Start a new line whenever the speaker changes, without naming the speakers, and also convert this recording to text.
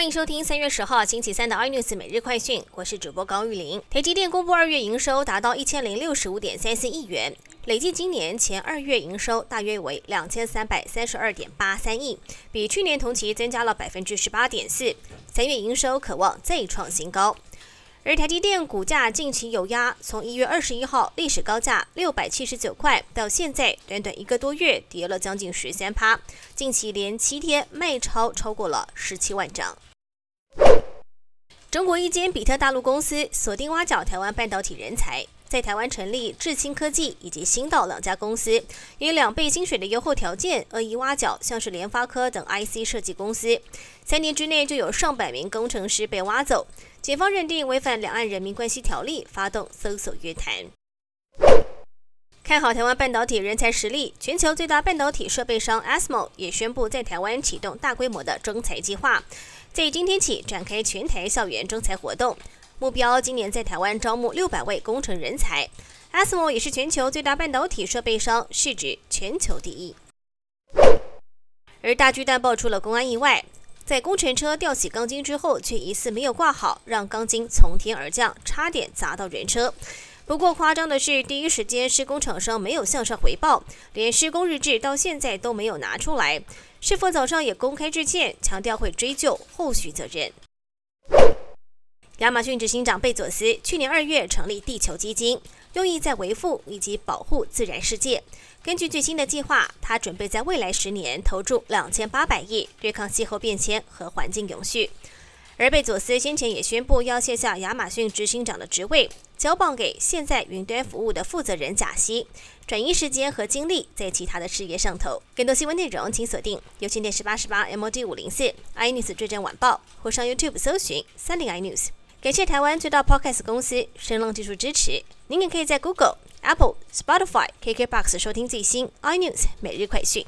欢迎收听三月十号星期三的 iNews 每日快讯，我是主播高玉林。台积电公布二月营收达到一千零六十五点三四亿元，累计今年前二月营收大约为两千三百三十二点八三亿，比去年同期增加了百分之十八点四。三月营收可望再创新高。而台积电股价近期有压，从一月二十一号历史高价六百七十九块，到现在短短一个多月跌了将近十三趴，近期连七天卖超超过了十七万张。中国一间比特大陆公司锁定挖角台湾半导体人才，在台湾成立智清科技以及新道两家公司，以两倍薪水的优厚条件，恶意挖角像是联发科等 IC 设计公司，三年之内就有上百名工程师被挖走。检方认定违反两岸人民关系条例，发动搜索约谈。看好台湾半导体人才实力，全球最大半导体设备商 ASML 也宣布在台湾启动大规模的征才计划，在今天起展开全台校园征才活动，目标今年在台湾招募六百位工程人才。ASML 也是全球最大半导体设备商，市值全球第一。而大巨蛋爆出了公安意外。在工程车吊起钢筋之后，却疑似没有挂好，让钢筋从天而降，差点砸到人车。不过夸张的是，第一时间施工厂商没有向上回报，连施工日志到现在都没有拿出来。是否早上也公开致歉，强调会追究后续责任。亚马逊执行长贝佐斯去年二月成立地球基金，用意在维护以及保护自然世界。根据最新的计划，他准备在未来十年投注两千八百亿，对抗气候变迁和环境永续。而贝佐斯先前也宣布要卸下亚马逊执行长的职位，交棒给现在云端服务的负责人贾西，转移时间和精力在其他的事业上头。更多新闻内容，请锁定有线电视八十八 MOD 五零四 iNews 最真晚报，或上 YouTube 搜寻三零 iNews。感谢台湾最大 Podcast 公司声浪技术支持。您也可以在 Google、Apple、Spotify、KKBox 收听最新 iNews 每日快讯。